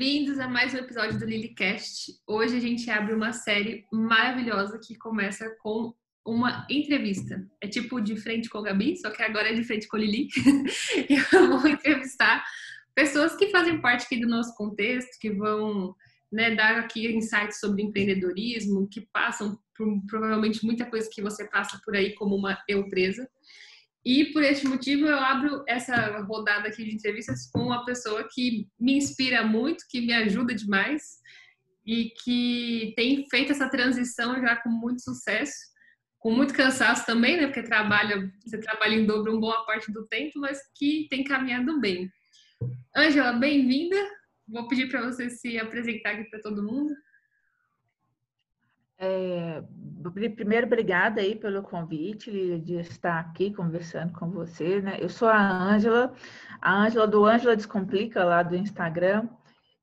Bem-vindos a mais um episódio do LilyCast. Hoje a gente abre uma série maravilhosa que começa com uma entrevista. É tipo de frente com a Gabi, só que agora é de frente com a Lili. Eu vou entrevistar pessoas que fazem parte aqui do nosso contexto, que vão né, dar aqui insights sobre empreendedorismo, que passam por provavelmente muita coisa que você passa por aí como uma empresa. E por este motivo eu abro essa rodada aqui de entrevistas com uma pessoa que me inspira muito, que me ajuda demais e que tem feito essa transição já com muito sucesso, com muito cansaço também, né? Porque trabalha, você trabalha em dobro uma boa parte do tempo, mas que tem caminhado bem. Ângela, bem-vinda. Vou pedir para você se apresentar aqui para todo mundo. É, primeiro, obrigada aí pelo convite de estar aqui conversando com você, né? Eu sou a Ângela, a Ângela do Ângela Descomplica, lá do Instagram,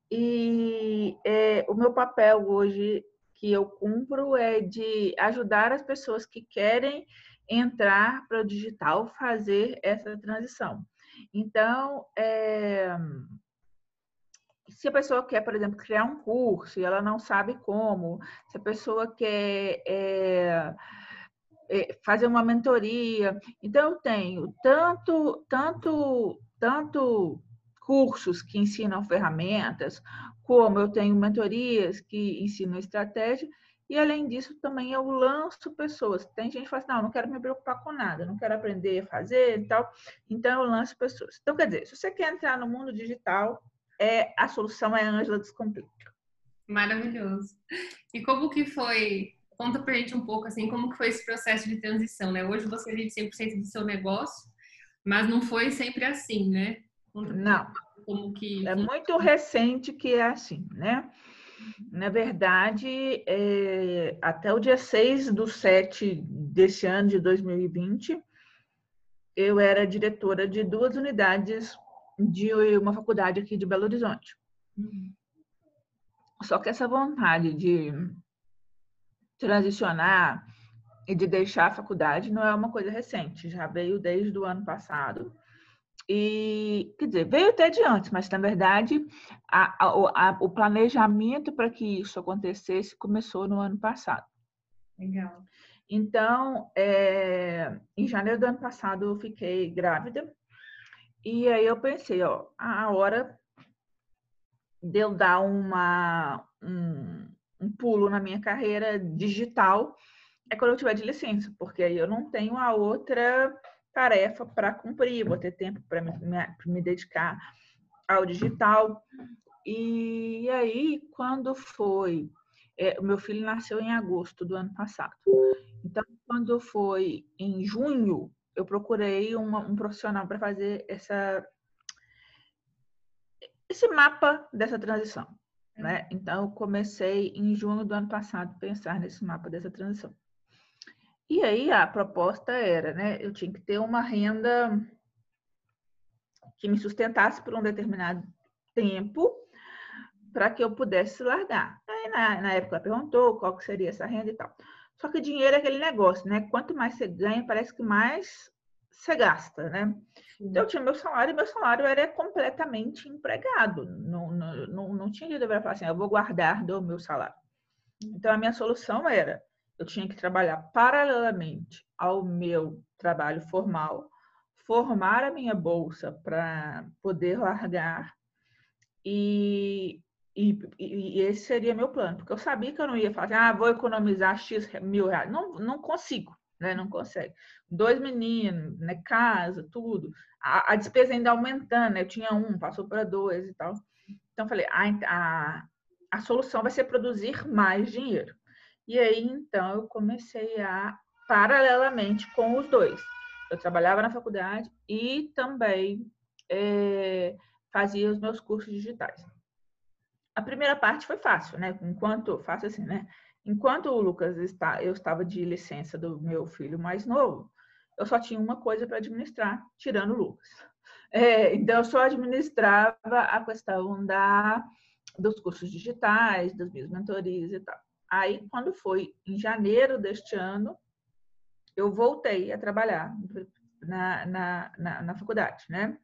e é, o meu papel hoje que eu cumpro é de ajudar as pessoas que querem entrar para o digital fazer essa transição. Então, é, se a pessoa quer, por exemplo, criar um curso e ela não sabe como, se a pessoa quer é, é, fazer uma mentoria, então eu tenho tanto, tanto, tanto cursos que ensinam ferramentas, como eu tenho mentorias que ensinam estratégia, e além disso, também eu lanço pessoas. Tem gente que fala assim, não, não quero me preocupar com nada, não quero aprender a fazer e tal. Então, eu lanço pessoas. Então, quer dizer, se você quer entrar no mundo digital, é a solução é a Ângela Descomplica. Maravilhoso. E como que foi? Conta pra gente um pouco assim, como que foi esse processo de transição, né? Hoje você vive 100% do seu negócio, mas não foi sempre assim, né? Conta não. Como que É muito recente que é assim, né? Na verdade, é, até o dia 6 do 7 desse ano de 2020, eu era diretora de duas unidades de uma faculdade aqui de Belo Horizonte. Uhum. Só que essa vontade de transicionar e de deixar a faculdade não é uma coisa recente, já veio desde o ano passado. E, quer dizer, veio até de antes, mas na verdade a, a, a, o planejamento para que isso acontecesse começou no ano passado. Legal. Então, é, em janeiro do ano passado, eu fiquei grávida e aí eu pensei, ó, a hora de eu dar uma, um, um pulo na minha carreira digital é quando eu tiver de licença, porque aí eu não tenho a outra tarefa para cumprir, vou ter tempo para me, me, dedicar ao digital. E aí, quando foi. É, meu filho nasceu em agosto do ano passado. Então, quando foi em junho, eu procurei uma, um profissional para fazer essa, esse mapa dessa transição. Né? Uhum. Então, eu comecei em junho do ano passado a pensar nesse mapa dessa transição. E aí a proposta era, né? Eu tinha que ter uma renda que me sustentasse por um determinado tempo para que eu pudesse largar. Aí na, na época ela perguntou qual que seria essa renda e tal. Só que dinheiro é aquele negócio, né? Quanto mais você ganha, parece que mais você gasta, né? Então, eu tinha meu salário e meu salário era completamente empregado. Não, não, não, não tinha de falar assim, eu vou guardar do meu salário. Então, a minha solução era, eu tinha que trabalhar paralelamente ao meu trabalho formal, formar a minha bolsa para poder largar e e, e, esse seria meu plano, porque eu sabia que eu não ia fazer, ah, vou economizar X mil reais. Não, não consigo, né? Não consegue. Dois meninos, né? Casa, tudo. A, a despesa ainda aumentando, né? Eu tinha um, passou para dois e tal. Então, falei, a, a, a solução vai ser produzir mais dinheiro. E aí, então, eu comecei a, paralelamente com os dois. Eu trabalhava na faculdade e também é, fazia os meus cursos digitais a primeira parte foi fácil, né? Enquanto, fácil assim, né? Enquanto o Lucas está, eu estava de licença do meu filho mais novo, eu só tinha uma coisa para administrar, tirando o Lucas. É, então, eu só administrava a questão da, dos cursos digitais, das minhas mentorias e tal. Aí, quando foi em janeiro deste ano, eu voltei a trabalhar na, na, na, na faculdade, né?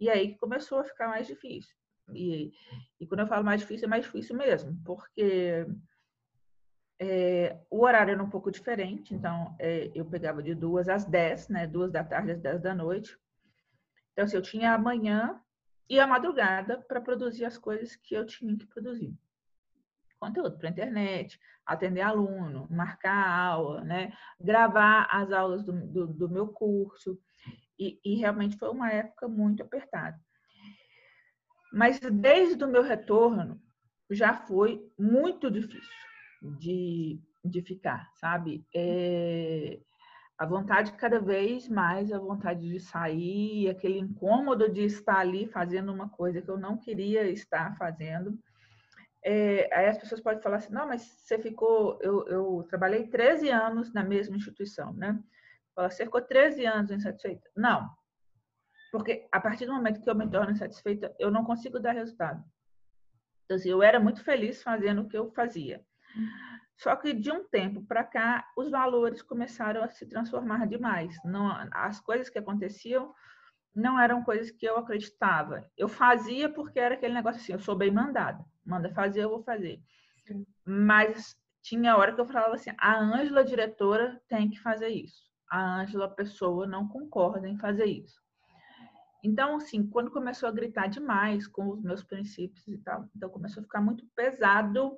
E aí começou a ficar mais difícil E, e quando eu falo mais difícil, é mais difícil mesmo, porque é, o horário era um pouco diferente, então é, eu pegava de duas às dez, né? Duas da tarde às dez da noite. Então, assim, eu tinha a manhã e a madrugada para produzir as coisas que eu tinha que produzir. Conteúdo para internet, atender aluno, marcar a aula, né? Gravar as aulas do, do, do meu curso. E, e realmente foi uma época muito apertada. Mas desde o meu retorno já foi muito difícil de, de ficar, sabe? É, a vontade cada vez mais, a vontade de sair, aquele incômodo de estar ali fazendo uma coisa que eu não queria estar fazendo. É, aí as pessoas podem falar assim, não, mas você ficou, eu, eu trabalhei 13 anos na mesma instituição, né? Você ficou 13 anos insatisfeita? Não, porque a partir do momento que eu me torno insatisfeita, eu não consigo dar resultado. Então, assim, eu era muito feliz fazendo o que eu fazia. Só que de um tempo para cá, os valores começaram a se transformar demais. Não, as coisas que aconteciam não eram coisas que eu acreditava. Eu fazia porque era aquele negócio assim, eu sou bem mandada. Manda fazer, eu vou fazer. Sim. Mas tinha hora que eu falava assim, a Ângela diretora tem que fazer isso. A Ângela pessoa não concorda em fazer isso. Então, assim, quando começou a gritar demais com os meus princípios e tal, então começou a ficar muito pesado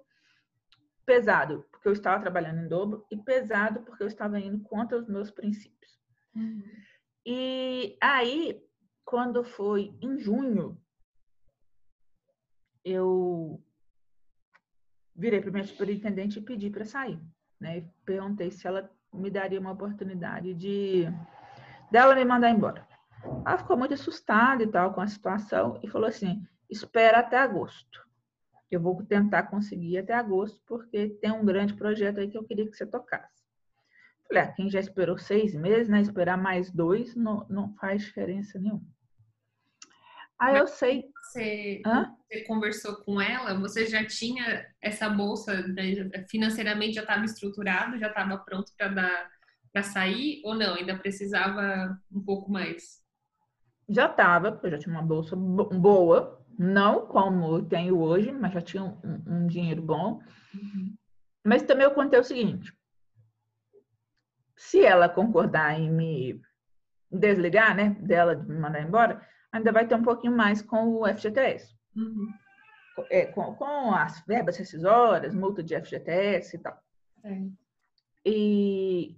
pesado porque eu estava trabalhando em dobro e pesado porque eu estava indo contra os meus princípios. Uhum. E aí, quando foi em junho, eu virei para minha superintendente e pedi para sair. Né? Perguntei se ela me daria uma oportunidade de dela me mandar embora. Ela ficou muito assustada e tal com a situação e falou assim: espera até agosto. Eu vou tentar conseguir até agosto, porque tem um grande projeto aí que eu queria que você tocasse. Falei, ah, quem já esperou seis meses, né? Esperar mais dois não, não faz diferença nenhuma. Aí Mas eu sei. Você, você, conversou com ela, você já tinha essa bolsa, né, financeiramente já estava estruturado, já estava pronto para dar para sair ou não? Ainda precisava um pouco mais? Já estava, eu já tinha uma bolsa boa, não como eu tenho hoje, mas já tinha um, um dinheiro bom. Uhum. Mas também eu contei o seguinte: se ela concordar em me desligar, né, dela de me mandar embora, ainda vai ter um pouquinho mais com o FGTS. Uhum. É, com, com, as verbas rescisórias, multa de FGTS e tal. É. E,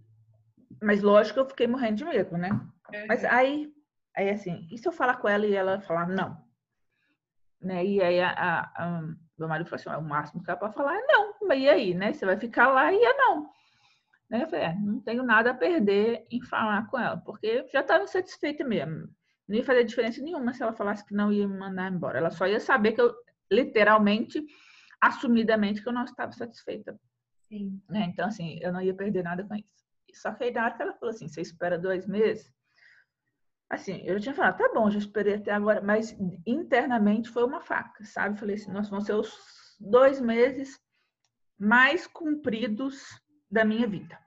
mas lógico que eu fiquei morrendo de medo, né? É. Mas aí, aí assim, e se eu falar com ela e ela falar não? Né? E aí a, a, a meu marido falou assim, o máximo que ela pode falar é não. E aí, né? Você vai ficar lá e é não. Né? Eu falei, é, não tenho nada a perder em falar com ela, porque já estava insatisfeita mesmo. Não ia fazer diferença nenhuma se ela falasse que não ia me mandar embora. Ela só ia saber que eu, literalmente, assumidamente, que eu não estava satisfeita. Sim. Né? Então, assim, eu não ia perder nada com isso. Só que aí, na hora que ela falou assim, você espera dois meses, Assim, eu tinha falado, tá bom, já esperei até agora, mas internamente foi uma faca, sabe? Falei assim, nós vão ser os dois meses mais compridos da minha vida.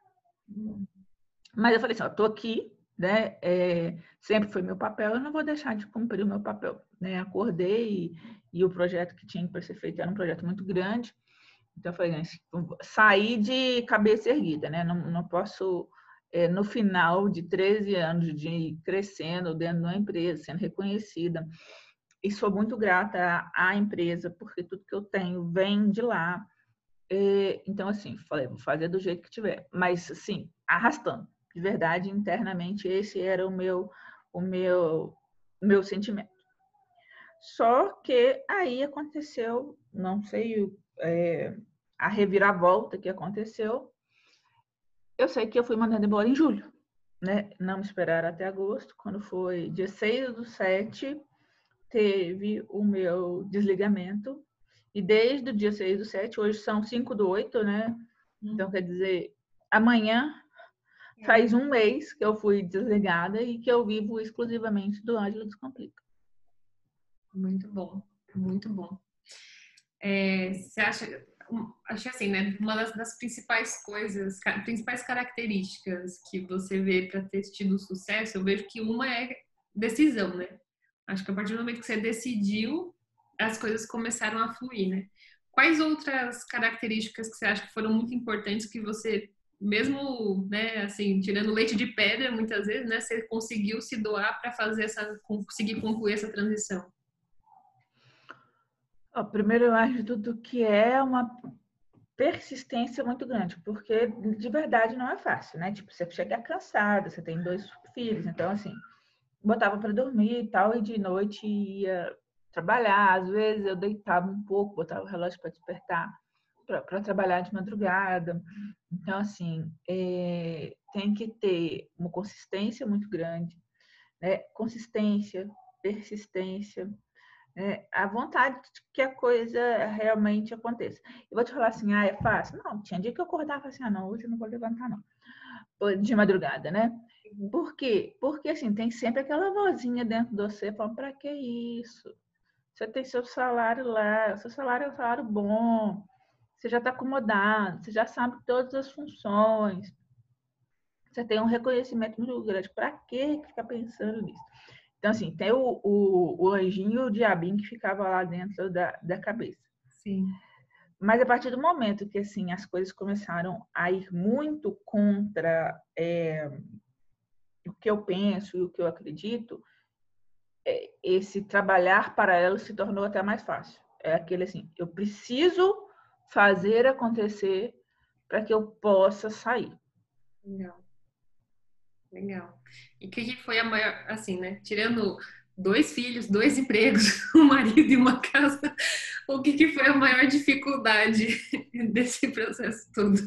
Mas eu falei assim, ó, tô aqui, né? É, sempre foi meu papel, eu não vou deixar de cumprir o meu papel, né? Acordei e, e o projeto que tinha para ser feito era um projeto muito grande, então eu falei, assim, sair de cabeça erguida, né? Não, não posso é, no final de 13 anos de ir crescendo dentro de uma empresa, sendo reconhecida, e sou muito grata à empresa, porque tudo que eu tenho vem de lá. É, então, assim, falei, vou fazer do jeito que tiver, mas, assim, arrastando. De verdade, internamente, esse era o meu, o meu, meu sentimento. Só que aí aconteceu, não sei, é, a reviravolta que aconteceu, eu sei que eu fui mandada embora em julho, né? Não me esperaram até agosto. Quando foi dia 6 do 7, teve o meu desligamento. E desde o dia 6 do 7, hoje são 5 do 8, né? Então, quer dizer, amanhã faz um mês que eu fui desligada e que eu vivo exclusivamente do Ângelo Descomplica. Muito bom, muito bom. É, você acha, acho assim, né? Uma das, das, principais coisas, principais características que você vê para ter tido sucesso, eu vejo que uma é decisão, né? Acho que a partir do momento que você decidiu, as coisas começaram a fluir, né? Quais outras características que você acha que foram muito importantes que você, mesmo, né, assim, tirando leite de pedra, muitas vezes, né, você conseguiu se doar para fazer essa, conseguir concluir essa transição? Primeiro, eu acho tudo que é uma persistência muito grande, porque de verdade não é fácil, né? Tipo, você chega cansada, você tem dois filhos, então assim, botava para dormir e tal, e de noite ia trabalhar. Às vezes eu deitava um pouco, botava o relógio para despertar, para trabalhar de madrugada. Então, assim, é, tem que ter uma consistência muito grande, né? Consistência, persistência, a vontade de que a coisa realmente aconteça. Eu vou te falar assim, ah, é fácil? Não, tinha dia que eu acordava assim, ah, não, hoje eu não vou levantar, não. De madrugada, né? Por quê? Porque, assim, tem sempre aquela vozinha dentro de você falando, para que isso? Você tem seu salário lá, seu salário é um salário bom, você já está acomodado, você já sabe todas as funções, você tem um reconhecimento muito grande. Para que ficar pensando nisso? Então, assim, tem o, o, o anjinho e o diabinho que ficava lá dentro da, da cabeça. Sim. Mas a partir do momento que, assim, as coisas começaram a ir muito contra é, o que eu penso e o que eu acredito, é, esse trabalhar para ela se tornou até mais fácil. É aquele assim, eu preciso fazer acontecer para que eu possa sair. Legal. Legal. E o que foi a maior, assim, né? Tirando dois filhos, dois empregos, um marido e uma casa, o que, que foi a maior dificuldade desse processo todo?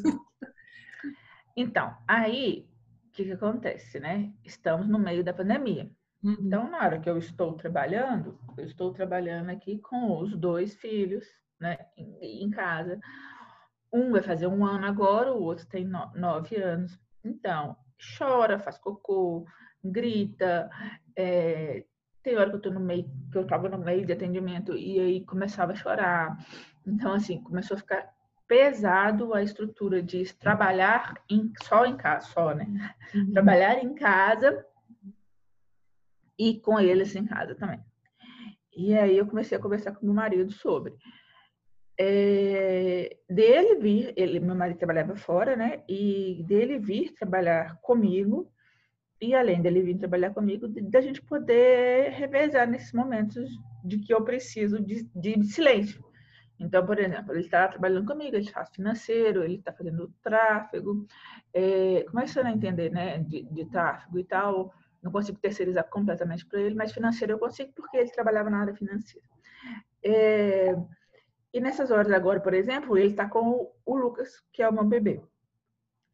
Então, aí, o que, que acontece, né? Estamos no meio da pandemia. Uhum. Então, na hora que eu estou trabalhando, eu estou trabalhando aqui com os dois filhos, né, em, em casa. Um vai fazer um ano agora, o outro tem no, nove anos. Então, chora, faz cocô, grita. É, tem hora que eu tô no meio, que eu estava no meio de atendimento e aí começava a chorar. Então, assim, começou a ficar pesado a estrutura de trabalhar em, só em casa, só, né? Uhum. Trabalhar em casa e com eles em casa também. E aí eu comecei a conversar com meu marido sobre é, dele vir, ele, meu marido trabalhava fora, né? E dele vir trabalhar comigo e além dele vir trabalhar comigo, da gente poder revezar nesses momentos de que eu preciso de, de silêncio. Então, por exemplo, ele está trabalhando comigo, ele faz financeiro, ele está fazendo tráfego, é, começando a entender, né, de, de tráfego e tal não consigo terceirizar completamente para ele, mas financeiro eu consigo porque ele trabalhava na área financeira. É, e nessas horas agora, por exemplo, ele está com o Lucas, que é o meu bebê.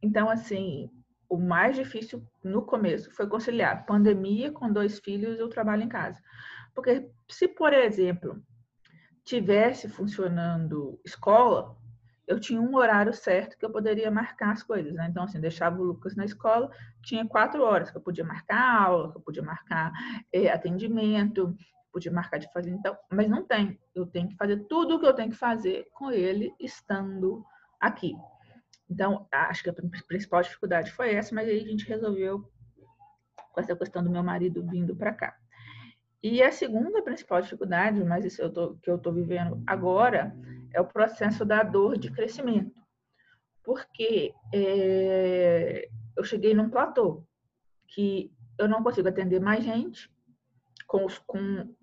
Então, assim, o mais difícil no começo foi conciliar pandemia com dois filhos e o trabalho em casa. Porque se, por exemplo, tivesse funcionando escola, eu tinha um horário certo que eu poderia marcar as coisas, né? Então, assim, deixava o Lucas na escola, tinha quatro horas que eu podia marcar aula, que eu podia marcar é, atendimento, podia marcar de fazer, então, mas não tem. Eu tenho que fazer tudo o que eu tenho que fazer com ele estando aqui. Então, acho que a principal dificuldade foi essa, mas aí a gente resolveu com essa questão do meu marido vindo para cá. E a segunda principal dificuldade, mas isso eu tô, que eu estou vivendo agora, é o processo da dor de crescimento. Porque é, eu cheguei num platô que eu não consigo atender mais gente com, os, com,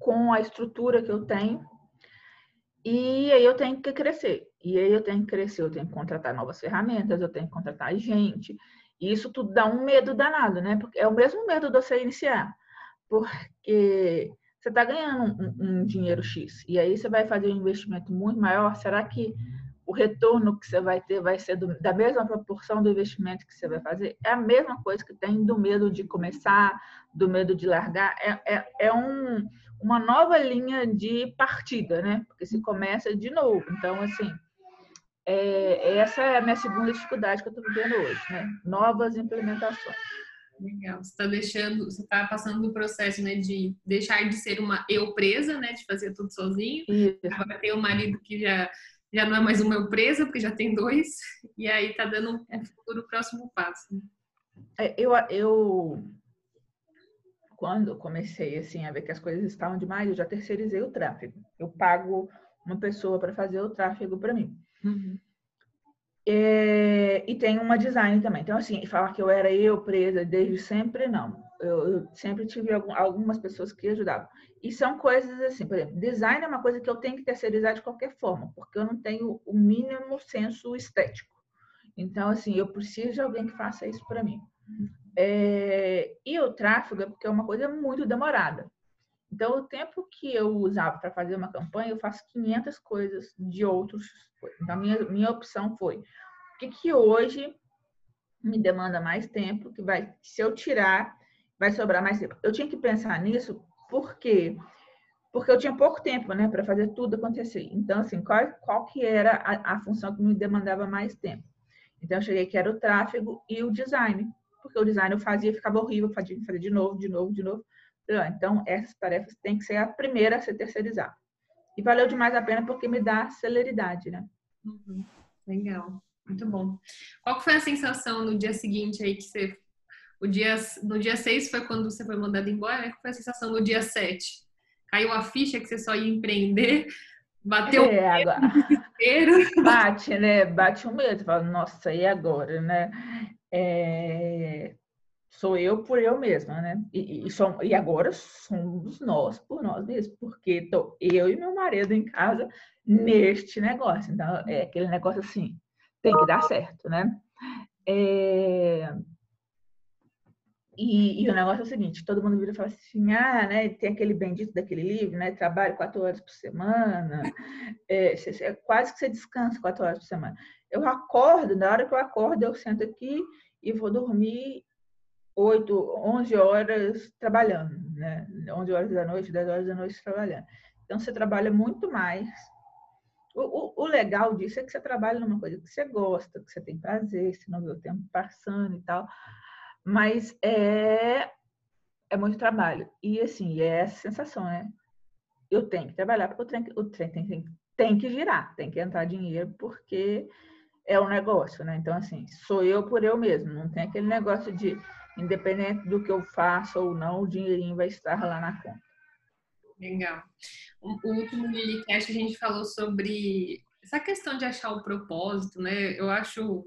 com a estrutura que eu tenho. E aí eu tenho que crescer. E aí eu tenho que crescer, eu tenho que contratar novas ferramentas, eu tenho que contratar gente. E isso tudo dá um medo danado, né? Porque é o mesmo medo de você iniciar porque você está ganhando um, um, dinheiro X e aí você vai fazer um investimento muito maior, será que o retorno que você vai ter vai ser do, da mesma proporção do investimento que você vai fazer? É a mesma coisa que tem do medo de começar, do medo de largar. É, é, é um, uma nova linha de partida, né? Porque se começa de novo. Então, assim, é, essa é a minha segunda dificuldade que eu estou vivendo hoje, né? Novas implementações. Legal. Você está deixando, você está passando no processo, né, de deixar de ser uma eu presa, né, de fazer tudo sozinho. Isso. Agora tem um marido que já já não é mais uma eu presa, porque já tem dois, e aí tá dando um futuro próximo passo. É, eu, eu quando comecei assim a ver que as coisas estavam demais, eu já terceirizei o tráfego. Eu pago uma pessoa para fazer o tráfego para mim. Uhum. É, e tem uma design também. Então, assim, falar que eu era eu presa desde sempre, não. Eu, eu sempre tive algum, algumas pessoas que ajudavam. E são coisas assim, por exemplo, design é uma coisa que eu tenho que terceirizar de qualquer forma, porque eu não tenho o mínimo senso estético. Então, assim, eu preciso de alguém que faça isso para mim. É, e o tráfego é porque é uma coisa muito demorada. Então, o tempo que eu usava para fazer uma campanha, eu faço 500 coisas de outros. Então, minha, minha opção foi: o que, que hoje me demanda mais tempo, que vai, se eu tirar, vai sobrar mais tempo. Eu tinha que pensar nisso porque porque eu tinha pouco tempo, né, para fazer tudo acontecer. Então, assim, qual, qual que era a, a função que me demandava mais tempo? Então, eu cheguei que era o tráfego e o design, porque o design eu fazia, ficava horrível, fazia, fazia de novo, de novo, de novo. Então, essas tarefas têm que ser a primeira a ser terceirizada. E valeu demais a pena porque me dá celeridade, né? Uhum. Legal, muito bom. Qual foi a sensação no dia seguinte aí que você. O dia, no dia 6 foi quando você foi mandado embora, né? Qual foi a sensação no dia 7? Caiu a ficha que você só ia empreender? Bateu é, agora... Bate, né? Bate o medo. Fala, nossa, e agora, né? É sou eu por eu mesma, né? E, e, som, e agora somos nós por nós mesmos, porque tô eu e meu marido em casa neste negócio. Então, é aquele negócio assim, tem que dar certo, né? É... E, e, o negócio é o seguinte, todo mundo vira e fala assim, ah, né, tem aquele bendito daquele livro, né, trabalho quatro horas por semana, é, é, quase que você descansa quatro horas por semana. Eu acordo, na hora que eu acordo, eu sento aqui e vou dormir 8, 11 horas trabalhando, né? 11 horas da noite, 10 horas da noite trabalhando. Então, você trabalha muito mais. O, o, o, legal disso é que você trabalha numa coisa que você gosta, que você tem prazer, você não vê o tempo passando e tal. Mas é, é muito trabalho. E, assim, é essa sensação, né? Eu tenho que trabalhar porque o trem, o trem tem, tem, tem que girar, tem que entrar dinheiro, porque é um negócio, né? Então, assim, sou eu por eu mesmo. Não tem aquele negócio de independente do que eu faça ou não, o dinheirinho vai estar lá na conta. Legal. O último Lilicast a gente falou sobre essa questão de achar o propósito, né? Eu acho,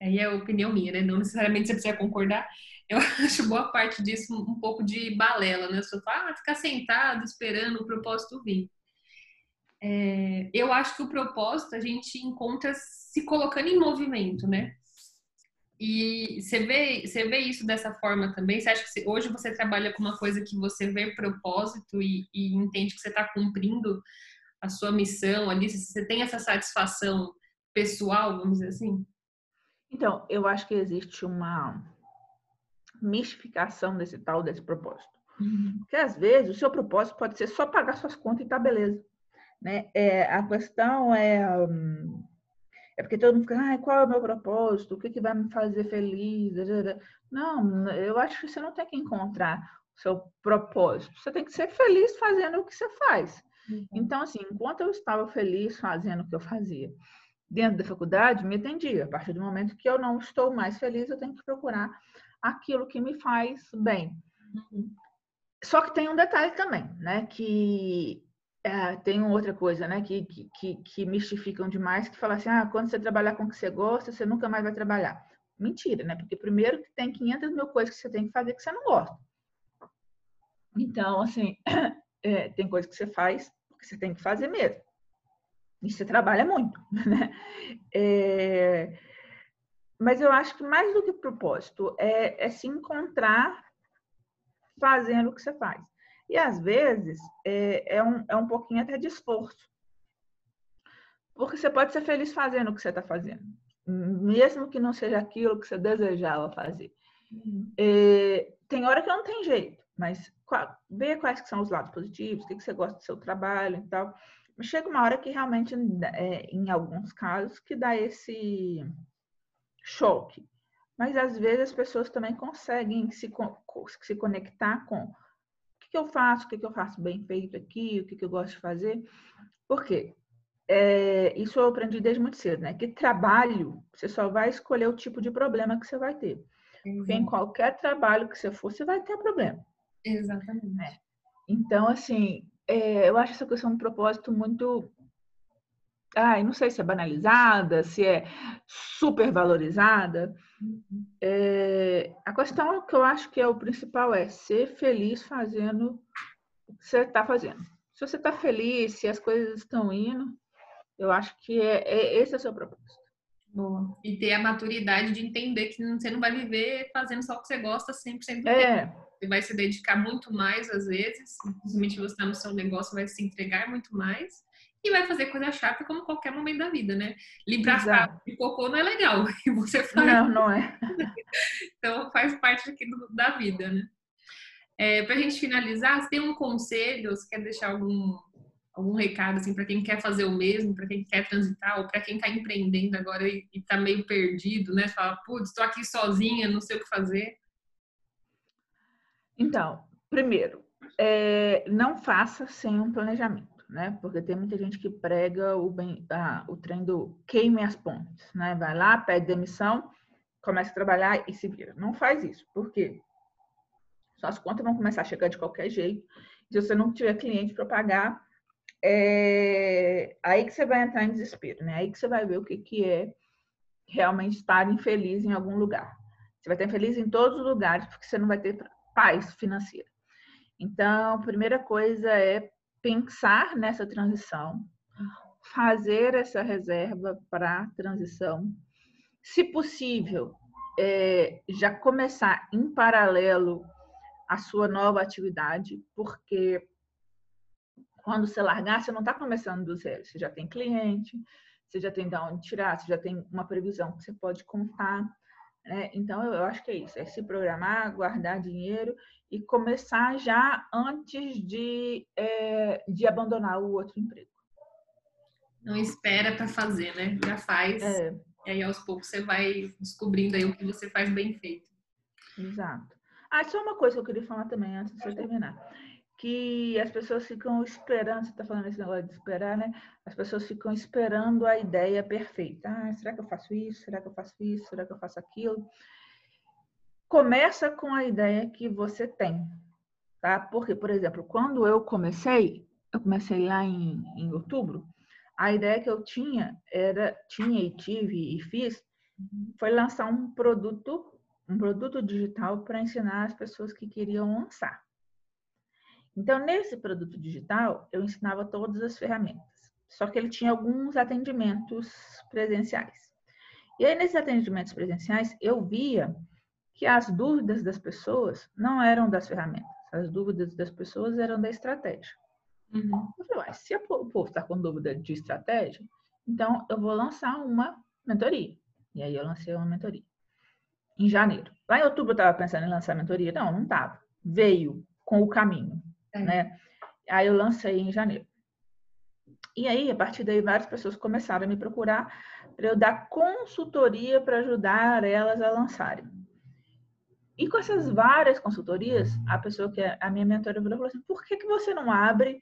aí é a opinião minha, né? Não necessariamente você precisa concordar. Eu acho boa parte disso um pouco de balela, né? Você fala, ah, ficar sentado esperando o propósito vir. É, eu acho que o propósito a gente encontra se colocando em movimento, né? E você vê, você vê isso dessa forma também? Você acha que hoje você trabalha com uma coisa que você vê propósito e, e entende que você está cumprindo a sua missão ali? Você tem essa satisfação pessoal, vamos dizer assim? Então, eu acho que existe uma mistificação desse tal, desse propósito. Uhum. Porque às vezes o seu propósito pode ser só pagar suas contas e tá beleza. Né? É, a questão é. Hum, é porque todo mundo fica, ah, qual é o meu propósito? O que, que vai me fazer feliz? Não, eu acho que você não tem que encontrar o seu propósito. Você tem que ser feliz fazendo o que você faz. Uhum. Então, assim, enquanto eu estava feliz fazendo o que eu fazia dentro da faculdade, me atendia. A partir do momento que eu não estou mais feliz, eu tenho que procurar aquilo que me faz bem. Uhum. Só que tem um detalhe também, né? Que é, tem outra coisa, né, que, que, que mistificam demais, que fala assim, ah, quando você trabalhar com o que você gosta, você nunca mais vai trabalhar. Mentira, né? Porque primeiro que tem 500 mil coisas que você tem que fazer que você não gosta. Então, assim, é, tem coisas que você faz porque você tem que fazer mesmo. E você trabalha muito, né? É, mas eu acho que mais do que propósito é, é se encontrar fazendo o que você faz. E às vezes é, é, um, é um pouquinho até de esforço. Porque você pode ser feliz fazendo o que você está fazendo, mesmo que não seja aquilo que você desejava fazer. Uhum. É, tem hora que não tem jeito, mas qual, veja quais que são os lados positivos, o que, que você gosta do seu trabalho e tal. Chega uma hora que realmente, é, em alguns casos, que dá esse choque. Mas às vezes as pessoas também conseguem se, se conectar com que, que eu faço, o que, que eu faço bem feito aqui, o que, que eu gosto de fazer. Por quê? É, isso eu aprendi desde muito cedo, né? Que trabalho, você só vai escolher o tipo de problema que você vai ter. Uhum. Porque em uhum. qualquer trabalho que você for, você vai ter problema. Exatamente. É. Então, assim, é, eu acho essa questão de propósito muito. Ai, não sei se é banalizada, se é super valorizada. É, a questão que eu acho que é o principal é ser feliz fazendo o que você está fazendo. Se você está feliz, se as coisas estão indo, eu acho que é, é esse é o seu propósito. Boa. E ter a maturidade de entender que você não vai viver fazendo só o que você gosta 100% do é. tempo. Você vai se dedicar muito mais às vezes, simplesmente você está no seu negócio, vai se entregar muito mais e vai fazer coisa chata como qualquer momento da vida, né? Limpar Exato. de cocô não é legal, e você faz. Não, não é. então faz parte aqui do, da vida, né? É, para a gente finalizar, você tem um conselho, você quer deixar algum, algum recado assim para quem quer fazer o mesmo, para quem quer transitar ou para quem está empreendendo agora e, está meio perdido, né? Fala, putz, estou aqui sozinha, não sei o que fazer. Então, primeiro, é, não faça sem um planejamento, né? Porque tem muita gente que prega o, bem, ah, o trem do queime as pontes, né? Vai lá, pede demissão, começa a trabalhar e se vira. Não faz isso, por quê? Suas contas vão começar a chegar de qualquer jeito. Se você não tiver cliente para pagar, é aí que você vai entrar em desespero, né? Aí que você vai ver o que, que é realmente estar infeliz em algum lugar. Você vai estar infeliz em todos os lugares, porque você não vai ter paz financeira. Então, a primeira coisa é pensar nessa transição, fazer essa reserva para a transição. Se possível, é, já começar em paralelo a sua nova atividade, porque quando você largar, você não está começando do zero. Você já tem cliente, você já tem de onde tirar, você já tem uma previsão que você pode contar. Né? Então, eu, acho que é isso: é se programar, guardar dinheiro e começar já antes de, é, de abandonar o outro emprego. Não espera para fazer, né? Já faz. É. E aí, aos poucos, você vai descobrindo aí o que você faz bem feito. Exato. Ah, só uma coisa que eu queria falar também antes de você terminar que as pessoas ficam esperando, você está falando esse negócio de esperar, né? As pessoas ficam esperando a ideia perfeita. Ah, será que eu faço isso? Será que eu faço isso? Será que eu faço aquilo? Começa com a ideia que você tem, tá? Porque, por exemplo, quando eu comecei, eu comecei lá em, em outubro, a ideia que eu tinha era, tinha e tive e fiz, foi lançar um produto, um produto digital para ensinar as pessoas que queriam lançar. Então, nesse produto digital, eu ensinava todas as ferramentas, só que ele tinha alguns atendimentos presenciais. E aí, nesses atendimentos presenciais, eu via que as dúvidas das pessoas não eram das ferramentas, as dúvidas das pessoas eram da estratégia. Uhum. Eu falei, se o povo está com dúvida de estratégia, então eu vou lançar uma mentoria. E aí eu lancei uma mentoria. Em janeiro. Lá em outubro eu estava pensando em lançar a mentoria. Não, não estava. Veio com o caminho é. né? Aí eu lancei em janeiro. E aí, a partir daí, várias pessoas começaram a me procurar para eu dar consultoria para ajudar elas a lançarem. E com essas várias consultorias, a pessoa que é a minha mentora falou assim: por que, que você não abre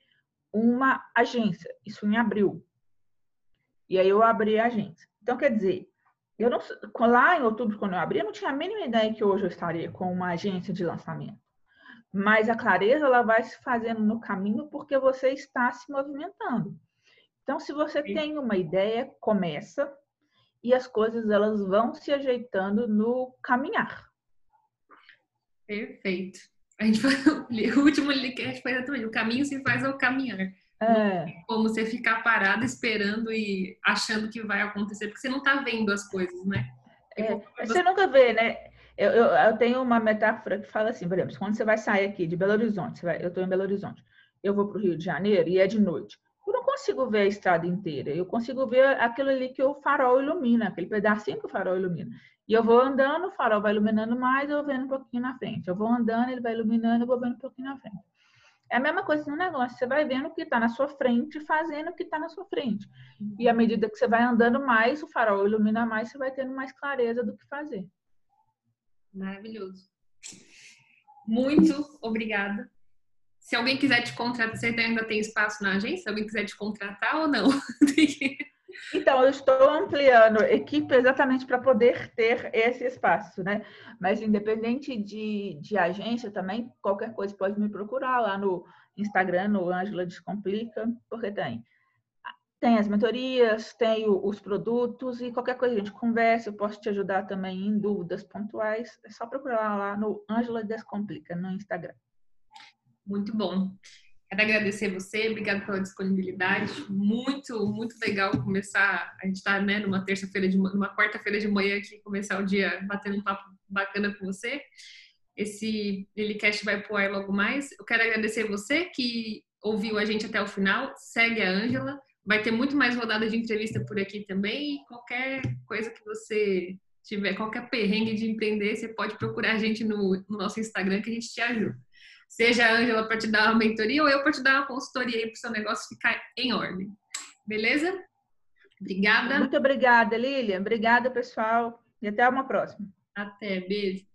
uma agência? Isso em abril. E aí eu abri a agência. Então, quer dizer, eu não, lá em outubro, quando eu abri, eu não tinha a mínima ideia que hoje eu estaria com uma agência de lançamento mas a clareza ela vai se fazendo no caminho porque você está se movimentando. Então, se você Sim. tem uma ideia, começa e as coisas elas vão se ajeitando no caminhar. Perfeito. A gente o último podcast foi exatamente o caminho se faz ao caminhar. É. Como você ficar parado esperando e achando que vai acontecer, porque você não está vendo as coisas, né? É, você... você nunca vê, né? Eu, eu, eu, tenho uma metáfora que fala assim, por exemplo, quando você vai sair aqui de Belo Horizonte, vai, eu estou em Belo Horizonte, eu vou para o Rio de Janeiro e é de noite. Eu não consigo ver a estrada inteira, eu consigo ver aquilo ali que o farol ilumina, aquele pedacinho que o farol ilumina. E eu vou andando, o farol vai iluminando mais, eu vou vendo um pouquinho na frente. Eu vou andando, ele vai iluminando, eu vou vendo um pouquinho na frente. É a mesma coisa no negócio, você vai vendo o que está na sua frente, fazendo o que está na sua frente. E à medida que você vai andando mais, o farol ilumina mais, você vai tendo mais clareza do que fazer. Maravilhoso. Muito obrigada. Se alguém quiser te contratar, você ainda tem espaço na agência? Se alguém quiser te contratar ou não? Então, eu estou ampliando equipe exatamente para poder ter esse espaço, né? Mas independente de, de agência também, qualquer coisa pode me procurar lá no Instagram, no Ângela Descomplica, porque tem. Tem as mentorias, tem os produtos e qualquer coisa a gente conversa, eu posso te ajudar também em dúvidas pontuais. É só procurar lá no Ângela Descomplica no Instagram. Muito bom. Quero agradecer você, obrigado pela disponibilidade. Muito, muito legal começar. A gente está né, numa terça-feira, de numa quarta-feira de manhã aqui, começar o dia batendo um papo bacana com você. Esse Lilycast vai pro ar logo mais. Eu quero agradecer você que ouviu a gente até o final. Segue a Ângela. Vai ter muito mais rodada de entrevista por aqui também. Qualquer coisa que você tiver, qualquer perrengue de empreender, você pode procurar a gente no, no nosso Instagram que a gente te ajuda. Seja a Ângela para te dar uma mentoria ou eu para te dar uma consultoria para o seu negócio ficar em ordem. Beleza? Obrigada. Muito obrigada, Lilian. Obrigada, pessoal. E até uma próxima. Até. Beijos.